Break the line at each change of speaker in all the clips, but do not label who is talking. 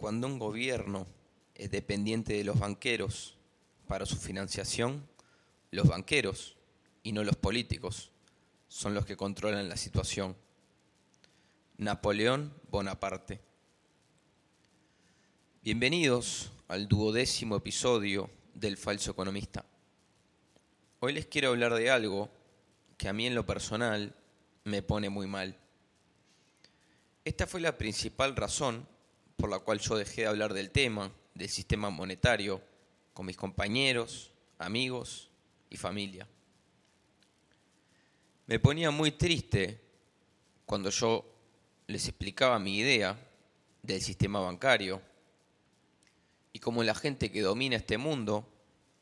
Cuando un gobierno es dependiente de los banqueros para su financiación, los banqueros y no los políticos son los que controlan la situación. Napoleón Bonaparte. Bienvenidos al duodécimo episodio del Falso Economista. Hoy les quiero hablar de algo que a mí en lo personal me pone muy mal. Esta fue la principal razón por la cual yo dejé de hablar del tema, del sistema monetario, con mis compañeros, amigos y familia. Me ponía muy triste cuando yo les explicaba mi idea del sistema bancario y cómo la gente que domina este mundo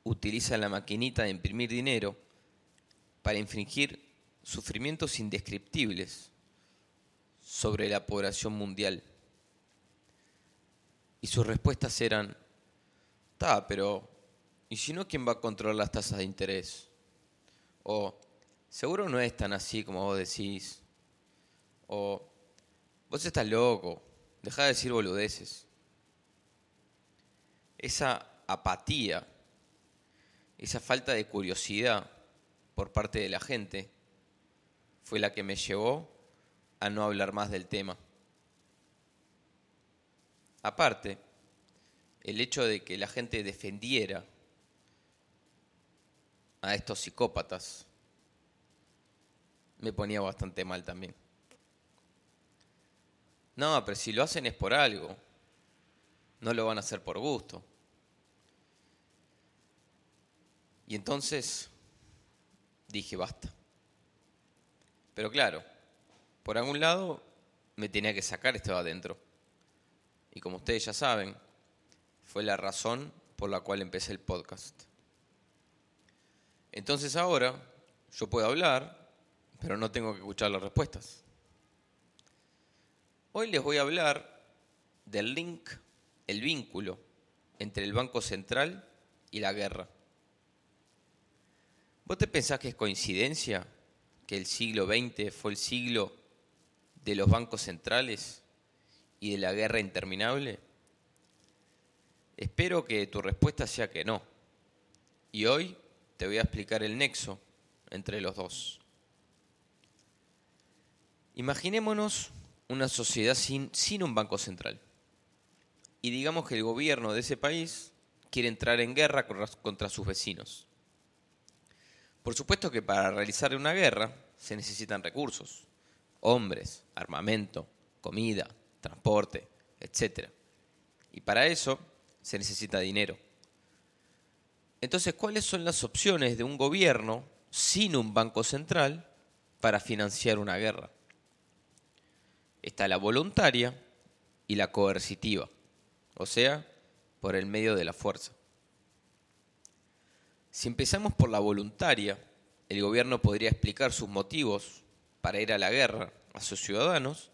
utiliza la maquinita de imprimir dinero para infringir sufrimientos indescriptibles sobre la población mundial. Y sus respuestas eran, está, pero ¿y si no quién va a controlar las tasas de interés? O, seguro no es tan así como vos decís. O, vos estás loco, deja de decir boludeces. Esa apatía, esa falta de curiosidad por parte de la gente fue la que me llevó a no hablar más del tema. Aparte, el hecho de que la gente defendiera a estos psicópatas me ponía bastante mal también. No, pero si lo hacen es por algo. No lo van a hacer por gusto. Y entonces dije, basta. Pero claro, por algún lado me tenía que sacar esto de adentro. Y como ustedes ya saben, fue la razón por la cual empecé el podcast. Entonces ahora yo puedo hablar, pero no tengo que escuchar las respuestas. Hoy les voy a hablar del link, el vínculo entre el Banco Central y la guerra. ¿Vos te pensás que es coincidencia que el siglo XX fue el siglo de los bancos centrales y de la guerra interminable? Espero que tu respuesta sea que no. Y hoy te voy a explicar el nexo entre los dos. Imaginémonos una sociedad sin, un banco central. Y digamos que el gobierno de ese país quiere entrar en guerra contra sus vecinos. Por supuesto que para realizar una guerra se necesitan recursos, hombres, armamento, comida, transporte, etc. Y para eso se necesita dinero. Entonces, ¿cuáles son las opciones de un gobierno sin un banco central para financiar una guerra? Está la voluntaria y la coercitiva, o sea, por el medio de la fuerza. Si empezamos por la voluntaria, el gobierno podría explicar sus motivos para ir a la guerra a sus ciudadanos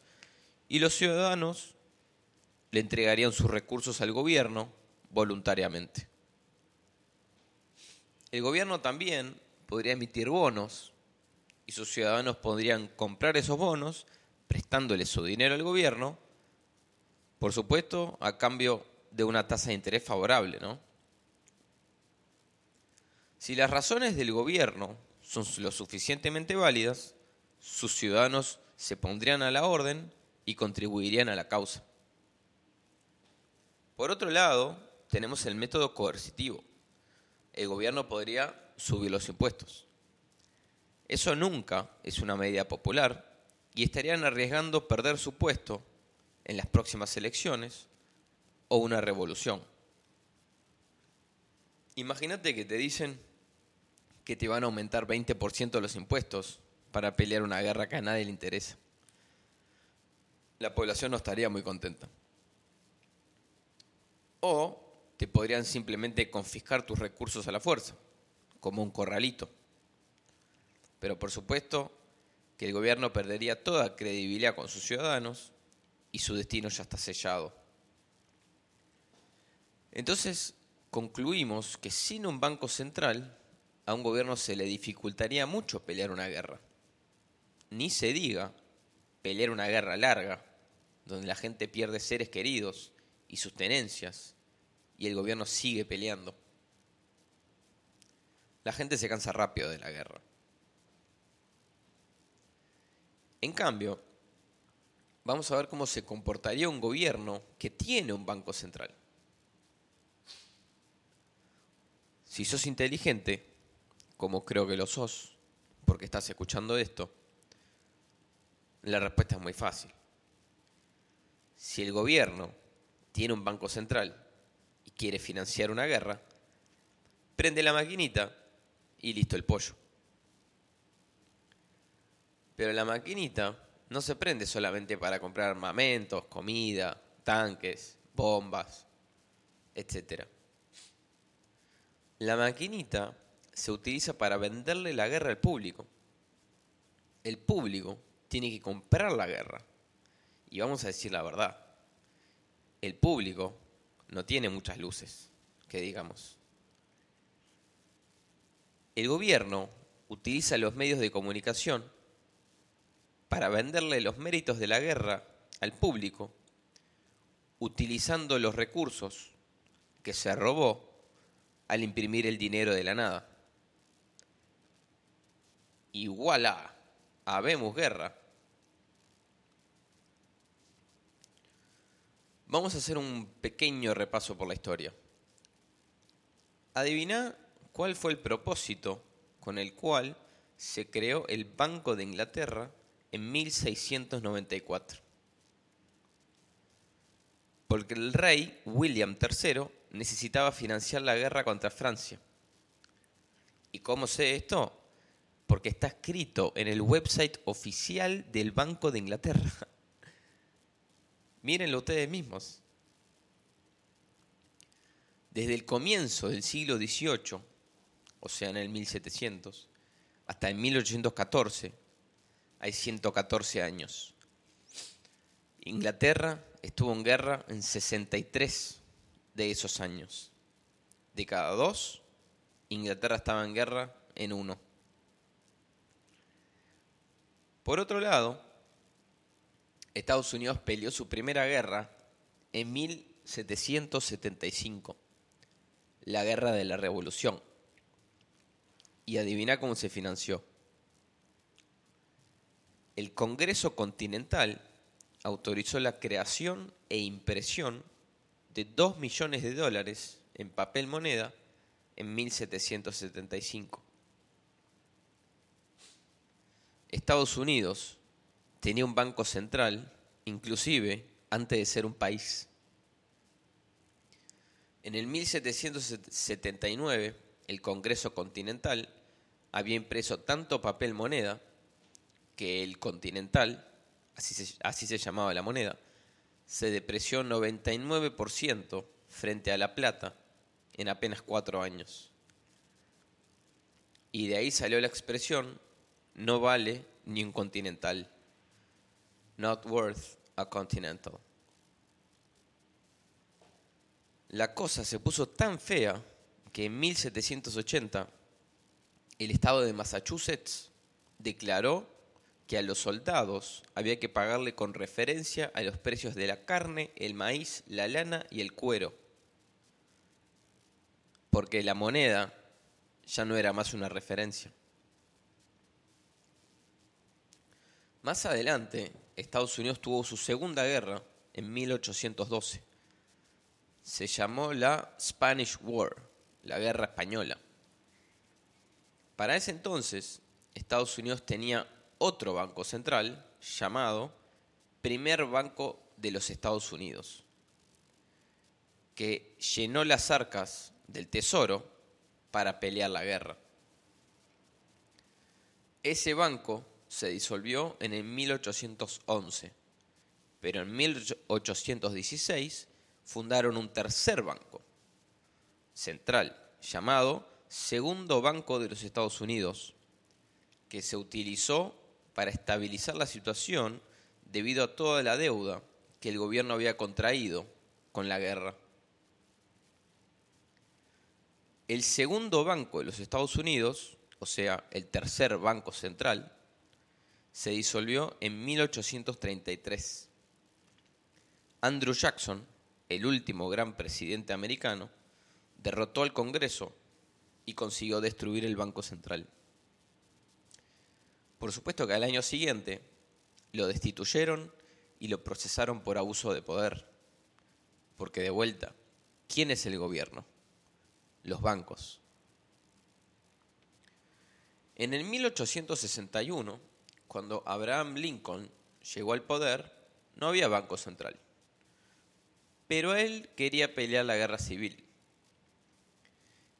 y los ciudadanos le entregarían sus recursos al gobierno voluntariamente. El gobierno también podría emitir bonos y sus ciudadanos podrían comprar esos bonos prestándole su dinero al gobierno, por supuesto, a cambio de una tasa de interés favorable, ¿no? Si las razones del gobierno son lo suficientemente válidas, sus ciudadanos se pondrían a la orden y contribuirían a la causa. Por otro lado, tenemos el método coercitivo. El gobierno podría subir los impuestos. Eso nunca es una medida popular y estarían arriesgando perder su puesto en las próximas elecciones o una revolución. Imagínate que te dicen que te van a aumentar 20% los impuestos para pelear una guerra que a nadie le interesa. La población no estaría muy contenta. O te podrían simplemente confiscar tus recursos a la fuerza, como un corralito. Pero por supuesto que el gobierno perdería toda credibilidad con sus ciudadanos y su destino ya está sellado. Entonces concluimos que sin un banco central a un gobierno se le dificultaría mucho pelear una guerra. Ni se diga pelear una guerra larga, donde la gente pierde seres queridos y sus tenencias y el gobierno sigue peleando. La gente se cansa rápido de la guerra. En cambio, vamos a ver cómo se comportaría un gobierno que tiene un banco central. Si sos inteligente, como creo que lo sos, porque estás escuchando esto, la respuesta es muy fácil. Si el gobierno tiene un banco central y quiere financiar una guerra, prende la maquinita y listo el pollo. Pero la maquinita no se prende solamente para comprar armamentos, comida, tanques, bombas, etc. La maquinita se utiliza para venderle la guerra al público. El público tiene que comprar la guerra. Y vamos a decir la verdad, el público no tiene muchas luces, que digamos. El gobierno utiliza los medios de comunicación para venderle los méritos de la guerra al público, utilizando los recursos que se robó al imprimir el dinero de la nada. Y voilà, habemos guerra. Vamos a hacer un pequeño repaso por la historia. Adivina cuál fue el propósito con el cual se creó el Banco de Inglaterra en 1694. Porque el rey William III necesitaba financiar la guerra contra Francia. ¿Y cómo sé esto? Porque está escrito en el website oficial del Banco de Inglaterra. Mírenlo ustedes mismos. Desde el comienzo del siglo XVIII, o sea, en el 1700, hasta el 1814, hay 114 años. Inglaterra estuvo en guerra en 63 de esos años. De cada dos, Inglaterra estaba en guerra en uno. Por otro lado, Estados Unidos peleó su primera guerra en 1775, la guerra de la Revolución. Y adivina cómo se financió el Congreso Continental autorizó la creación e impresión de 2 millones de dólares en papel moneda en 1775. Estados Unidos tenía un banco central, inclusive antes de ser un país. En el 1779, el Congreso Continental había impreso tanto papel moneda que el continental, así se, así se llamaba la moneda, se depreció 99% frente a la plata en apenas cuatro años. Y de ahí salió la expresión, no vale ni un continental. Not worth a continental. La cosa se puso tan fea que en 1780 el estado de Massachusetts declaró que a los soldados había que pagarle con referencia a los precios de la carne, el maíz, la lana y el cuero, porque la moneda ya no era más una referencia. Más adelante, Estados Unidos tuvo su segunda guerra en 1812. Se llamó la Spanish War, la Guerra Española. Para ese entonces, Estados Unidos tenía otro banco central llamado Primer Banco de los Estados Unidos, que llenó las arcas del Tesoro para pelear la guerra. Ese banco se disolvió en el 1811, pero en 1816 fundaron un tercer banco central llamado Segundo Banco de los Estados Unidos, que se utilizó para estabilizar la situación debido a toda la deuda que el gobierno había contraído con la guerra. El segundo banco de los Estados Unidos, o sea, el tercer banco central, se disolvió en 1833. Andrew Jackson, el último gran presidente americano, derrotó al Congreso y consiguió destruir el Banco Central. Por supuesto que al año siguiente lo destituyeron y lo procesaron por abuso de poder. Porque de vuelta, ¿quién es el gobierno? Los bancos. En el 1861, cuando Abraham Lincoln llegó al poder, no había banco central. Pero él quería pelear la guerra civil.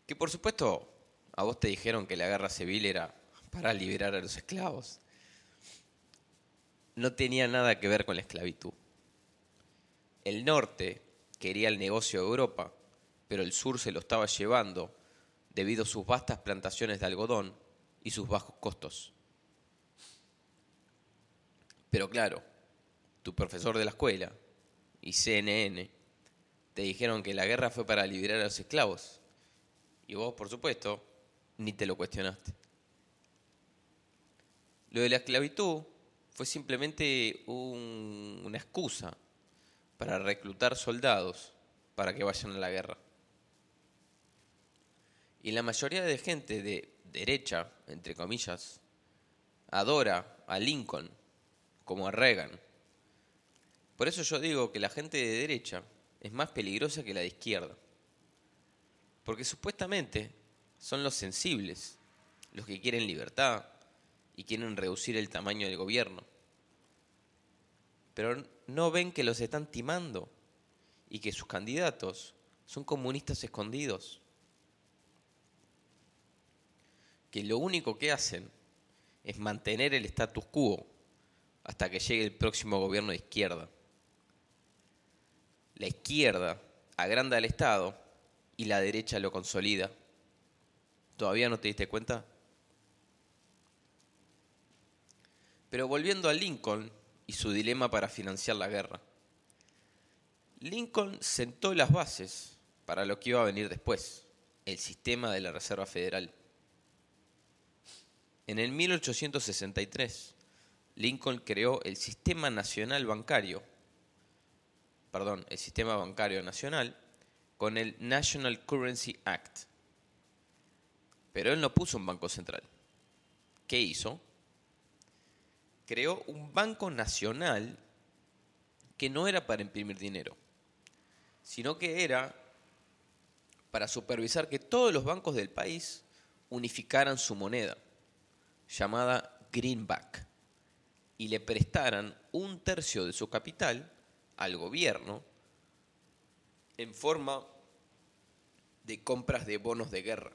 Que por supuesto a vos te dijeron que la guerra civil era para liberar a los esclavos. No tenía nada que ver con la esclavitud. El norte quería el negocio de Europa, pero el sur se lo estaba llevando debido a sus vastas plantaciones de algodón y sus bajos costos. Pero claro, tu profesor de la escuela y CNN te dijeron que la guerra fue para liberar a los esclavos. Y vos, por supuesto, ni te lo cuestionaste. Lo de la esclavitud fue simplemente una excusa para reclutar soldados para que vayan a la guerra. Y la mayoría de gente de derecha, entre comillas, adora a Lincoln como a Reagan. Por eso yo digo que la gente de derecha es más peligrosa que la de izquierda. Porque supuestamente son los sensibles, los que quieren libertad y quieren reducir el tamaño del gobierno. Pero no ven que los están timando y que sus candidatos son comunistas escondidos. Que lo único que hacen es mantener el status quo hasta que llegue el próximo gobierno de izquierda. La izquierda agranda al Estado y la derecha lo consolida. ¿Todavía no te diste cuenta? Pero volviendo a Lincoln y su dilema para financiar la guerra. Lincoln sentó las bases para lo que iba a venir después, el sistema de la Reserva Federal. En el 1863, Lincoln creó el Sistema Nacional Bancario, perdón, el Sistema Bancario Nacional, con el National Currency Act. Pero él no puso un banco central. ¿Qué hizo? Creó un banco nacional que no era para imprimir dinero, sino que era para supervisar que todos los bancos del país unificaran su moneda, llamada Greenback, y le prestaran un tercio de su capital al gobierno en forma de compras de bonos de guerra.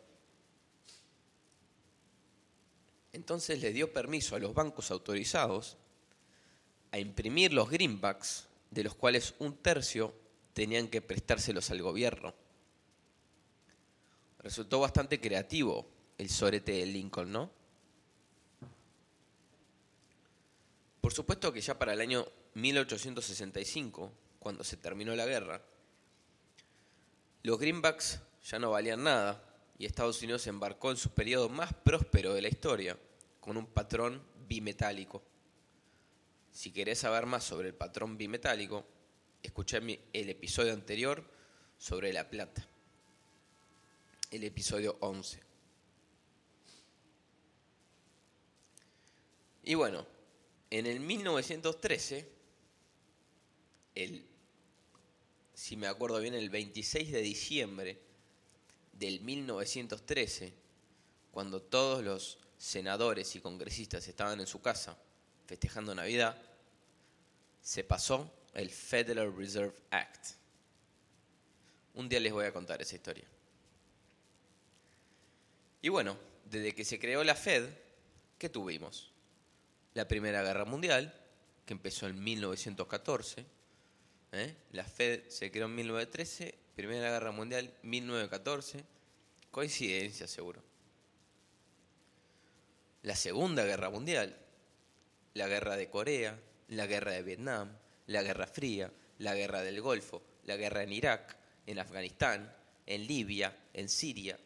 Entonces le dio permiso a los bancos autorizados a imprimir los greenbacks, de los cuales un tercio tenían que prestárselos al gobierno. Resultó bastante creativo el sorete de Lincoln, ¿no? Por supuesto que ya para el año 1865, cuando se terminó la guerra, los greenbacks ya no valían nada y Estados Unidos embarcó en su periodo más próspero de la historia con un patrón bimetálico. Si querés saber más sobre el patrón bimetálico, escuché el episodio anterior sobre la plata, el episodio 11. Y bueno, en el 1913, el, si me acuerdo bien, el 26 de diciembre del 1913, cuando todos los senadores y congresistas estaban en su casa festejando Navidad, se pasó el Federal Reserve Act. Un día les voy a contar esa historia. Y bueno, desde que se creó la Fed, ¿qué tuvimos? La Primera Guerra Mundial, que empezó en 1914. ¿eh? La Fed se creó en 1913, Primera Guerra Mundial 1914. Coincidencia, seguro. La Segunda Guerra Mundial, la Guerra de Corea, la Guerra de Vietnam, la Guerra Fría, la Guerra del Golfo, la Guerra en Irak, en Afganistán, en Libia, en Siria.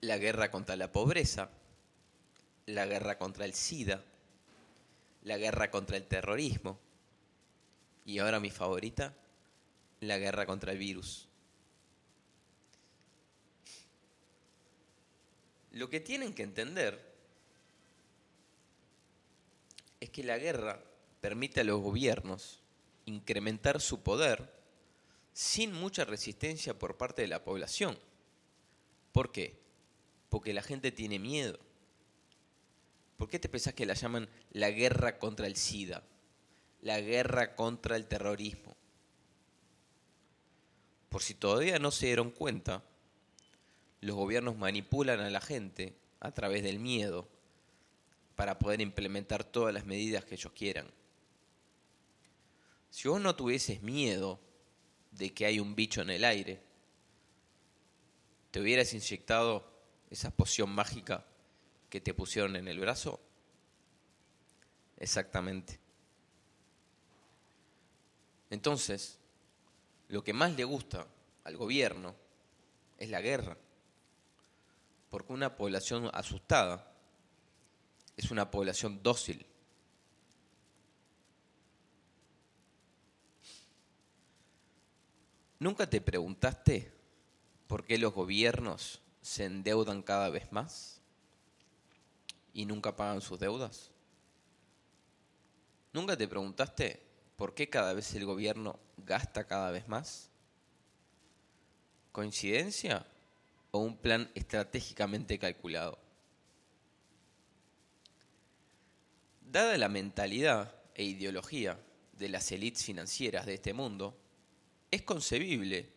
La guerra contra la pobreza, la guerra contra el SIDA, la guerra contra el terrorismo, Y ahora mi favorita, la guerra contra el virus. Lo que tienen que entender es que la guerra permite a los gobiernos incrementar su poder sin mucha resistencia por parte de la población. ¿Por qué? Porque la gente tiene miedo. ¿Por qué te pensás que la llaman la guerra contra el SIDA? La guerra contra el terrorismo. Por si todavía no se dieron cuenta, los gobiernos manipulan a la gente a través del miedo para poder implementar todas las medidas que ellos quieran. Si vos no tuvieses miedo de que hay un bicho en el aire, ¿te hubieras inyectado esa poción mágica que te pusieron en el brazo? Exactamente. Entonces, lo que más le gusta al gobierno es la guerra, porque una población asustada es una población dócil. ¿Nunca te preguntaste por qué los gobiernos se endeudan cada vez más y nunca pagan sus deudas? ¿Nunca te preguntaste por qué cada vez el gobierno gasta cada vez más? ¿Coincidencia o un plan estratégicamente calculado? Dada la mentalidad e ideología de las élites financieras de este mundo, es concebible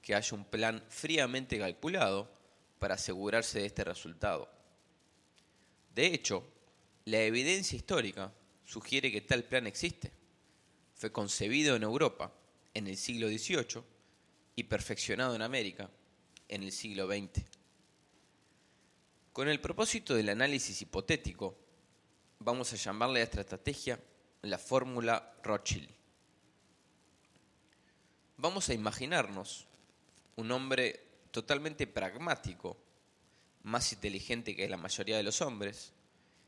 que haya un plan fríamente calculado para asegurarse de este resultado. De hecho, la evidencia histórica sugiere que tal plan existe. Fue concebido en Europa en el siglo XVIII y perfeccionado en América en el siglo XX. Con el propósito del análisis hipotético, vamos a llamarle a esta estrategia la fórmula Rothschild. Vamos a imaginarnos un hombre totalmente pragmático, más inteligente que la mayoría de los hombres,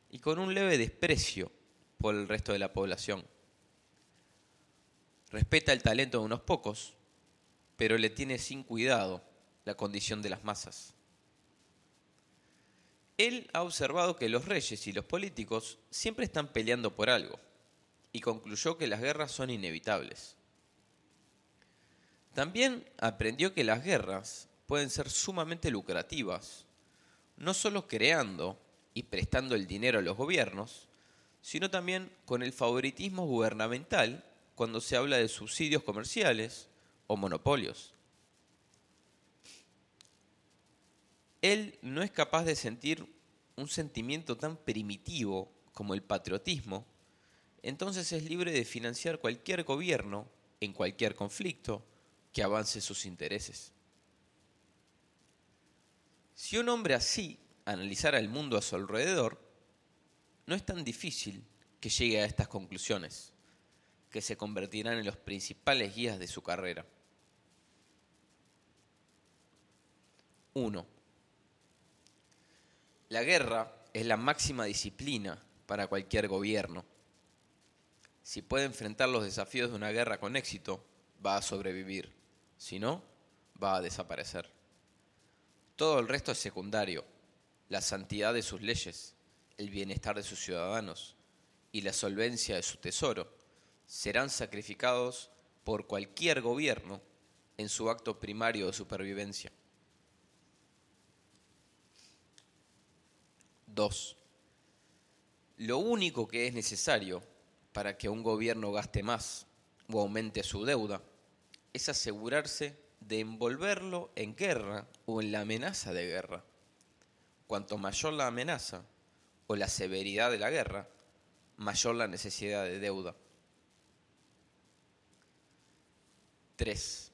y con un leve desprecio por el resto de la población. Respeta el talento de unos pocos, pero le tiene sin cuidado la condición de las masas. Él ha observado que los reyes y los políticos siempre están peleando por algo y concluyó que las guerras son inevitables. También aprendió que las guerras pueden ser sumamente lucrativas, no solo creando y prestando el dinero a los gobiernos, sino también con el favoritismo gubernamental cuando se habla de subsidios comerciales o monopolios. él no es capaz de sentir un sentimiento tan primitivo como el patriotismo, entonces es libre de financiar cualquier gobierno en cualquier conflicto que avance sus intereses. Si un hombre así analizara el mundo a su alrededor, no es tan difícil que llegue a estas conclusiones, que se convertirán en los principales guías de su carrera. 1 la guerra es la máxima disciplina para cualquier gobierno. Si puede enfrentar los desafíos de una guerra con éxito, va a sobrevivir. Si no, va a desaparecer. Todo el resto es secundario. La santidad de sus leyes, el bienestar de sus ciudadanos y la solvencia de su tesoro serán sacrificados por cualquier gobierno en su acto primario de supervivencia. 2. Lo único que es necesario para que un gobierno gaste más o aumente su deuda es asegurarse de envolverlo en guerra o en la amenaza de guerra. Cuanto mayor la amenaza o la severidad de la guerra, mayor la necesidad de deuda. 3.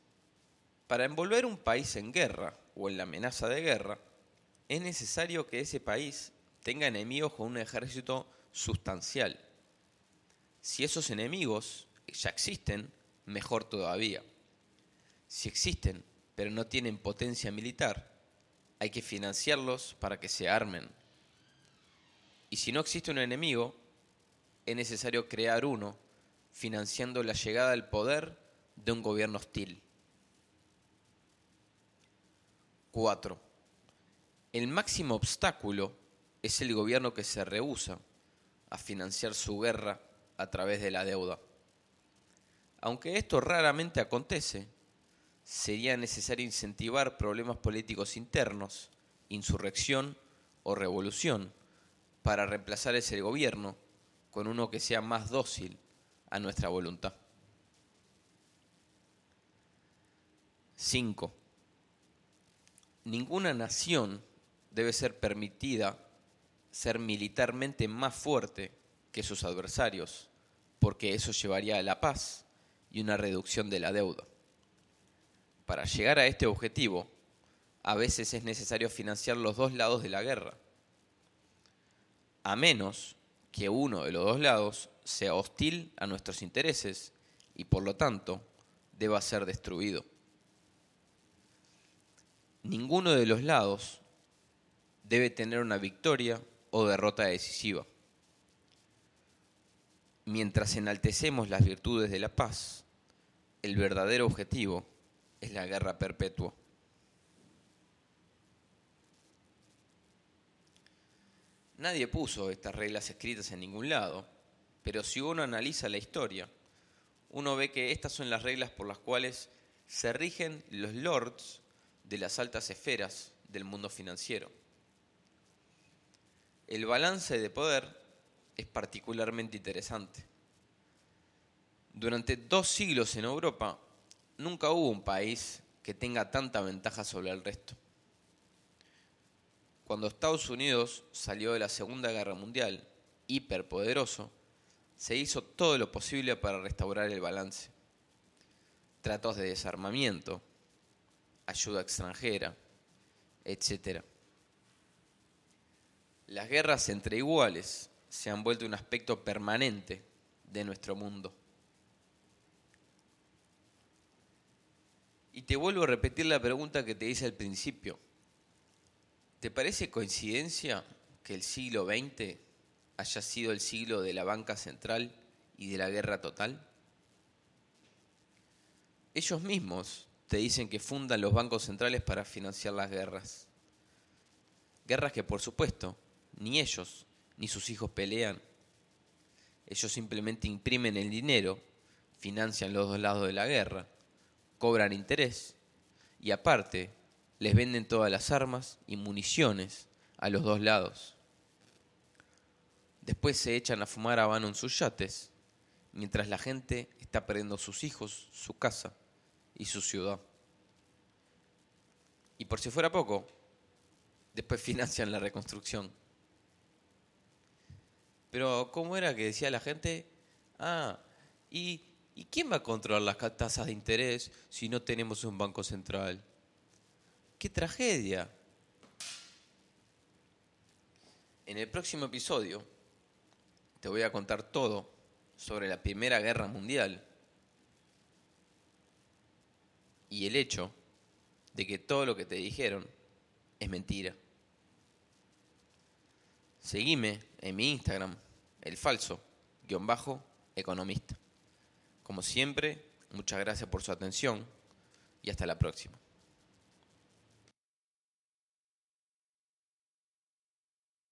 Para envolver un país en guerra o en la amenaza de guerra, es necesario que ese país tenga enemigos con un ejército sustancial. Si esos enemigos ya existen, mejor todavía. Si existen, pero no tienen potencia militar, hay que financiarlos para que se armen. Y si no existe un enemigo, es necesario crear uno financiando la llegada al poder de un gobierno hostil. 4. El máximo obstáculo es el gobierno que se rehúsa a financiar su guerra a través de la deuda. Aunque esto raramente acontece, sería necesario incentivar problemas políticos internos, insurrección o revolución, para reemplazar ese gobierno con uno que sea más dócil a nuestra voluntad. 5. Ninguna nación debe ser permitida ser militarmente más fuerte que sus adversarios, porque eso llevaría a la paz y una reducción de la deuda. Para llegar a este objetivo, a veces es necesario financiar los dos lados de la guerra, a menos que uno de los dos lados sea hostil a nuestros intereses y por lo tanto deba ser destruido. Ninguno de los lados debe tener una victoria o derrota decisiva. Mientras enaltecemos las virtudes de la paz, el verdadero objetivo es la guerra perpetua. Nadie puso estas reglas escritas en ningún lado, pero si uno analiza la historia, uno ve que estas son las reglas por las cuales se rigen los lords de las altas esferas del mundo financiero. El balance de poder es particularmente interesante. Durante dos siglos en Europa nunca hubo un país que tenga tanta ventaja sobre el resto. Cuando Estados Unidos salió de la Segunda Guerra Mundial, hiperpoderoso, se hizo todo lo posible para restaurar el balance. Tratos de desarmamiento, ayuda extranjera, etc. Las guerras entre iguales se han vuelto un aspecto permanente de nuestro mundo. Y te vuelvo a repetir la pregunta que te hice al principio. ¿Te parece coincidencia que el siglo XX haya sido el siglo de la banca central y de la guerra total? Ellos mismos te dicen que fundan los bancos centrales para financiar las guerras. Guerras que por supuesto ni ellos ni sus hijos pelean. Ellos simplemente imprimen el dinero, financian los dos lados de la guerra, cobran interés y aparte les venden todas las armas y municiones a los dos lados. Después se echan a fumar habano en sus yates, mientras la gente está perdiendo sus hijos, su casa y su ciudad. Y por si fuera poco, después financian la reconstrucción. Pero ¿cómo era que decía la gente? Ah, ¿y, ¿y quién va a controlar las tasas de interés si no tenemos un banco central? ¡Qué tragedia! En el próximo episodio te voy a contar todo sobre la Primera Guerra Mundial y el hecho de que todo lo que te dijeron es mentira. Seguime en mi Instagram, el falso, guion bajo, economista. Como siempre, muchas gracias por su atención y hasta la próxima.